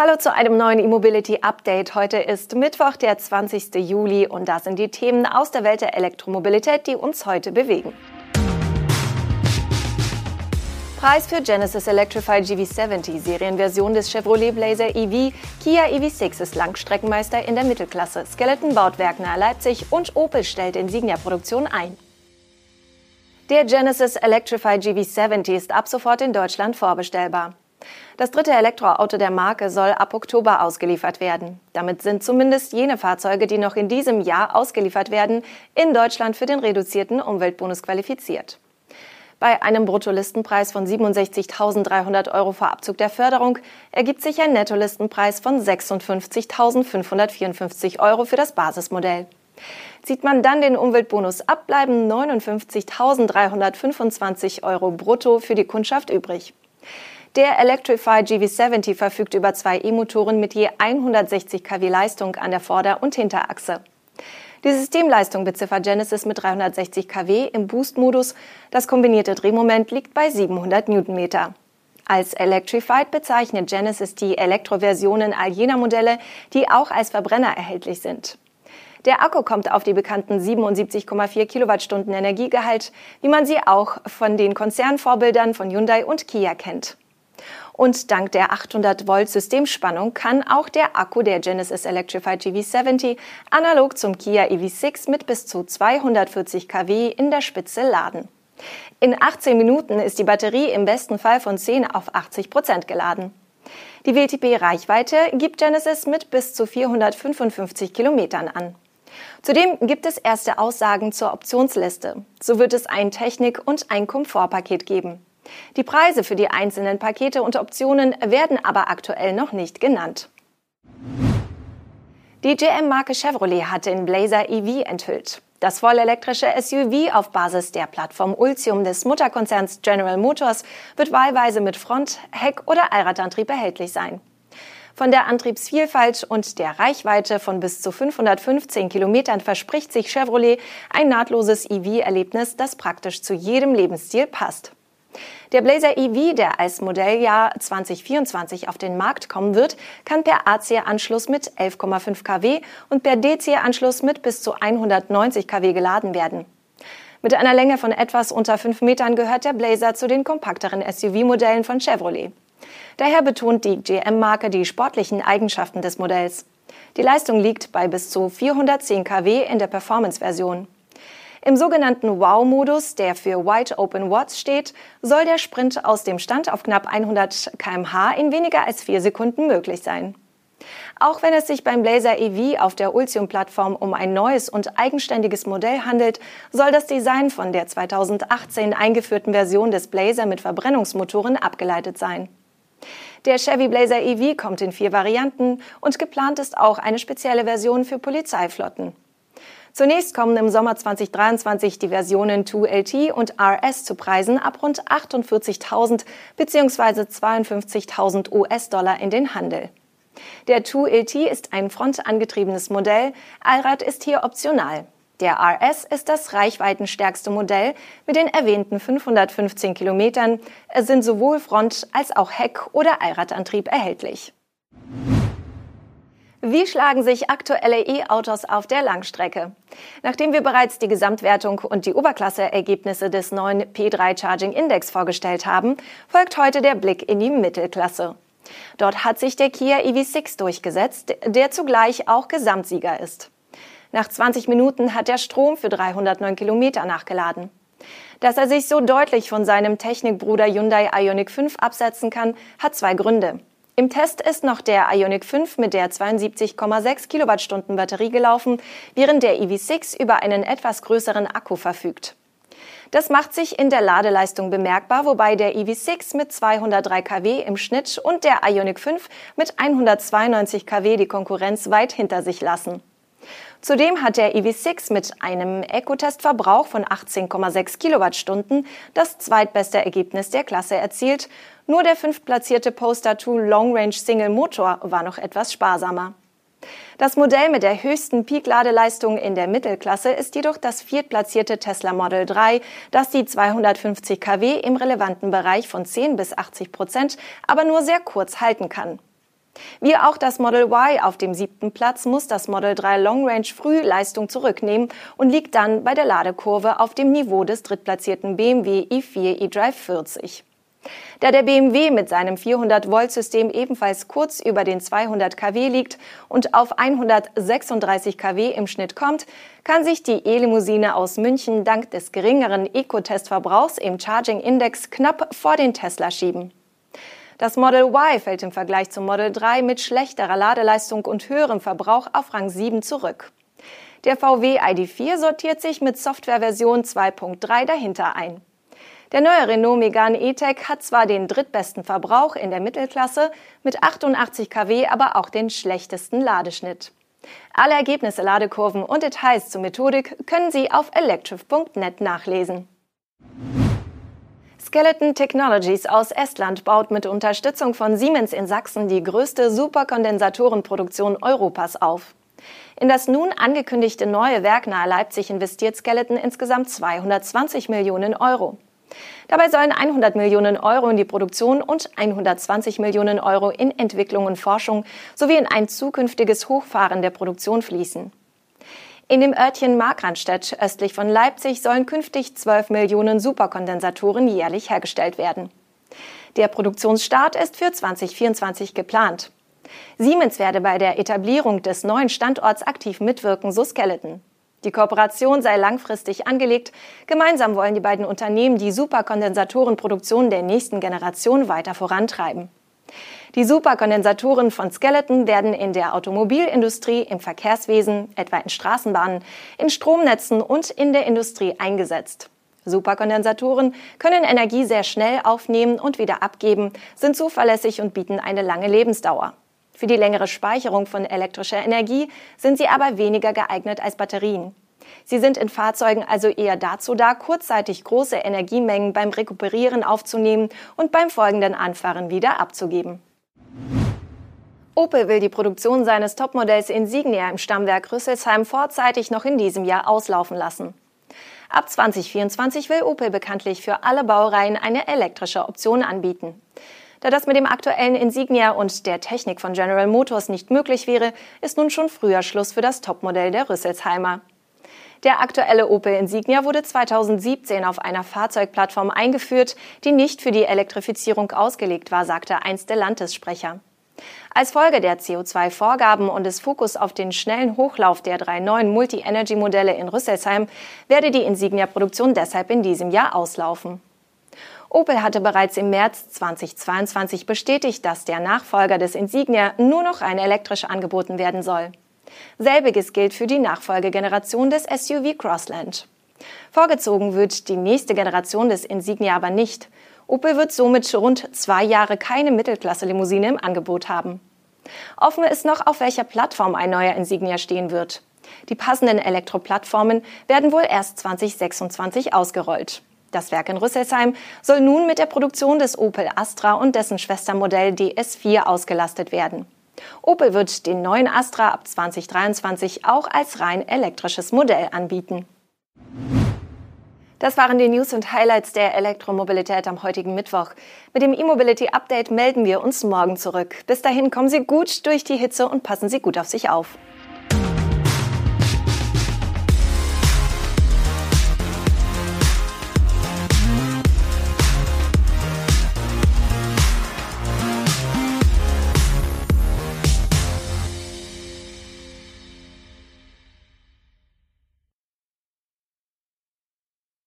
Hallo zu einem neuen E-Mobility Update. Heute ist Mittwoch, der 20. Juli und das sind die Themen aus der Welt der Elektromobilität, die uns heute bewegen. Preis für Genesis Electrified GV70, Serienversion des Chevrolet Blazer EV. Kia EV6 ist Langstreckenmeister in der Mittelklasse. Skeleton baut Werkner Leipzig und Opel stellt Insignia-Produktion ein. Der Genesis Electrified GV70 ist ab sofort in Deutschland vorbestellbar. Das dritte Elektroauto der Marke soll ab Oktober ausgeliefert werden. Damit sind zumindest jene Fahrzeuge, die noch in diesem Jahr ausgeliefert werden, in Deutschland für den reduzierten Umweltbonus qualifiziert. Bei einem Bruttolistenpreis von 67.300 Euro vor Abzug der Förderung ergibt sich ein Nettolistenpreis von 56.554 Euro für das Basismodell. Zieht man dann den Umweltbonus ab, bleiben 59.325 Euro brutto für die Kundschaft übrig. Der Electrify GV70 verfügt über zwei E-Motoren mit je 160 kW Leistung an der Vorder- und Hinterachse. Die Systemleistung beziffert Genesis mit 360 kW im Boost-Modus. Das kombinierte Drehmoment liegt bei 700 Newtonmeter. Als Electrified bezeichnet Genesis die Elektroversionen all jener Modelle, die auch als Verbrenner erhältlich sind. Der Akku kommt auf die bekannten 77,4 Kilowattstunden Energiegehalt, wie man sie auch von den Konzernvorbildern von Hyundai und Kia kennt. Und dank der 800 Volt Systemspannung kann auch der Akku der Genesis Electrified GV70 analog zum Kia EV6 mit bis zu 240 kW in der Spitze laden. In 18 Minuten ist die Batterie im besten Fall von 10 auf 80 Prozent geladen. Die WLTP-Reichweite gibt Genesis mit bis zu 455 Kilometern an. Zudem gibt es erste Aussagen zur Optionsliste. So wird es ein Technik- und ein Komfortpaket geben. Die Preise für die einzelnen Pakete und Optionen werden aber aktuell noch nicht genannt. Die GM-Marke Chevrolet hat den Blazer EV enthüllt. Das vollelektrische SUV auf Basis der Plattform Ultium des Mutterkonzerns General Motors wird wahlweise mit Front-, Heck- oder Allradantrieb erhältlich sein. Von der Antriebsvielfalt und der Reichweite von bis zu 515 Kilometern verspricht sich Chevrolet ein nahtloses EV-Erlebnis, das praktisch zu jedem Lebensstil passt. Der Blazer EV, der als Modelljahr 2024 auf den Markt kommen wird, kann per AC-Anschluss mit 11,5 kW und per DC-Anschluss mit bis zu 190 kW geladen werden. Mit einer Länge von etwas unter 5 Metern gehört der Blazer zu den kompakteren SUV-Modellen von Chevrolet. Daher betont die GM-Marke die sportlichen Eigenschaften des Modells. Die Leistung liegt bei bis zu 410 kW in der Performance-Version. Im sogenannten Wow-Modus, der für Wide Open Watts steht, soll der Sprint aus dem Stand auf knapp 100 kmh in weniger als vier Sekunden möglich sein. Auch wenn es sich beim Blazer EV auf der Ultium-Plattform um ein neues und eigenständiges Modell handelt, soll das Design von der 2018 eingeführten Version des Blazer mit Verbrennungsmotoren abgeleitet sein. Der Chevy Blazer EV kommt in vier Varianten und geplant ist auch eine spezielle Version für Polizeiflotten. Zunächst kommen im Sommer 2023 die Versionen 2LT und RS zu Preisen ab rund 48.000 bzw. 52.000 US-Dollar in den Handel. Der 2LT ist ein frontangetriebenes Modell, Allrad ist hier optional. Der RS ist das reichweitenstärkste Modell mit den erwähnten 515 Kilometern. Es sind sowohl Front- als auch Heck- oder Allradantrieb erhältlich. Wie schlagen sich aktuelle E-Autos auf der Langstrecke? Nachdem wir bereits die Gesamtwertung und die Oberklasse-Ergebnisse des neuen P3 Charging Index vorgestellt haben, folgt heute der Blick in die Mittelklasse. Dort hat sich der Kia EV6 durchgesetzt, der zugleich auch Gesamtsieger ist. Nach 20 Minuten hat der Strom für 309 Kilometer nachgeladen. Dass er sich so deutlich von seinem Technikbruder Hyundai Ioniq 5 absetzen kann, hat zwei Gründe. Im Test ist noch der Ioniq 5 mit der 72,6 Kilowattstunden Batterie gelaufen, während der EV6 über einen etwas größeren Akku verfügt. Das macht sich in der Ladeleistung bemerkbar, wobei der EV6 mit 203 kW im Schnitt und der Ioniq 5 mit 192 kW die Konkurrenz weit hinter sich lassen. Zudem hat der EV6 mit einem Ecotest-Verbrauch von 18,6 Kilowattstunden das zweitbeste Ergebnis der Klasse erzielt. Nur der fünftplatzierte Poster 2 Long Range Single Motor war noch etwas sparsamer. Das Modell mit der höchsten Peak-Ladeleistung in der Mittelklasse ist jedoch das viertplatzierte Tesla Model 3, das die 250 kW im relevanten Bereich von 10 bis 80 Prozent aber nur sehr kurz halten kann. Wie auch das Model Y auf dem siebten Platz muss das Model 3 Long Range früh Leistung zurücknehmen und liegt dann bei der Ladekurve auf dem Niveau des drittplatzierten BMW i4 eDrive 40. Da der BMW mit seinem 400-Volt-System ebenfalls kurz über den 200 kW liegt und auf 136 kW im Schnitt kommt, kann sich die E-Limousine aus München dank des geringeren Eco-Testverbrauchs im Charging Index knapp vor den Tesla schieben. Das Model Y fällt im Vergleich zum Model 3 mit schlechterer Ladeleistung und höherem Verbrauch auf Rang 7 zurück. Der VW ID4 sortiert sich mit Softwareversion 2.3 dahinter ein. Der neue Renault Megane E-Tech hat zwar den drittbesten Verbrauch in der Mittelklasse mit 88 kW, aber auch den schlechtesten Ladeschnitt. Alle Ergebnisse, Ladekurven und Details zur Methodik können Sie auf electric.net nachlesen. Skeleton Technologies aus Estland baut mit Unterstützung von Siemens in Sachsen die größte Superkondensatorenproduktion Europas auf. In das nun angekündigte neue Werk nahe Leipzig investiert Skeleton insgesamt 220 Millionen Euro. Dabei sollen 100 Millionen Euro in die Produktion und 120 Millionen Euro in Entwicklung und Forschung sowie in ein zukünftiges Hochfahren der Produktion fließen. In dem Örtchen Markranstädt östlich von Leipzig sollen künftig 12 Millionen Superkondensatoren jährlich hergestellt werden. Der Produktionsstart ist für 2024 geplant. Siemens werde bei der Etablierung des neuen Standorts aktiv mitwirken, so Skeleton. Die Kooperation sei langfristig angelegt. Gemeinsam wollen die beiden Unternehmen die Superkondensatorenproduktion der nächsten Generation weiter vorantreiben. Die Superkondensatoren von Skeleton werden in der Automobilindustrie, im Verkehrswesen, etwa in Straßenbahnen, in Stromnetzen und in der Industrie eingesetzt. Superkondensatoren können Energie sehr schnell aufnehmen und wieder abgeben, sind zuverlässig und bieten eine lange Lebensdauer. Für die längere Speicherung von elektrischer Energie sind sie aber weniger geeignet als Batterien. Sie sind in Fahrzeugen also eher dazu da, kurzzeitig große Energiemengen beim Rekuperieren aufzunehmen und beim folgenden Anfahren wieder abzugeben. Opel will die Produktion seines Topmodells Insignia im Stammwerk Rüsselsheim vorzeitig noch in diesem Jahr auslaufen lassen. Ab 2024 will Opel bekanntlich für alle Baureihen eine elektrische Option anbieten. Da das mit dem aktuellen Insignia und der Technik von General Motors nicht möglich wäre, ist nun schon früher Schluss für das Topmodell der Rüsselsheimer. Der aktuelle Opel Insignia wurde 2017 auf einer Fahrzeugplattform eingeführt, die nicht für die Elektrifizierung ausgelegt war, sagte einst der Landessprecher. Als Folge der CO2-Vorgaben und des Fokus auf den schnellen Hochlauf der drei neuen Multi-Energy-Modelle in Rüsselsheim werde die Insignia-Produktion deshalb in diesem Jahr auslaufen. Opel hatte bereits im März 2022 bestätigt, dass der Nachfolger des Insignia nur noch rein elektrisch angeboten werden soll. Selbiges gilt für die Nachfolgegeneration des SUV Crossland. Vorgezogen wird die nächste Generation des Insignia aber nicht. Opel wird somit rund zwei Jahre keine Mittelklasse-Limousine im Angebot haben. Offen ist noch, auf welcher Plattform ein neuer Insignia stehen wird. Die passenden Elektroplattformen werden wohl erst 2026 ausgerollt. Das Werk in Rüsselsheim soll nun mit der Produktion des Opel Astra und dessen Schwestermodell DS4 ausgelastet werden. Opel wird den neuen Astra ab 2023 auch als rein elektrisches Modell anbieten. Das waren die News und Highlights der Elektromobilität am heutigen Mittwoch. Mit dem E-Mobility Update melden wir uns morgen zurück. Bis dahin kommen Sie gut durch die Hitze und passen Sie gut auf sich auf.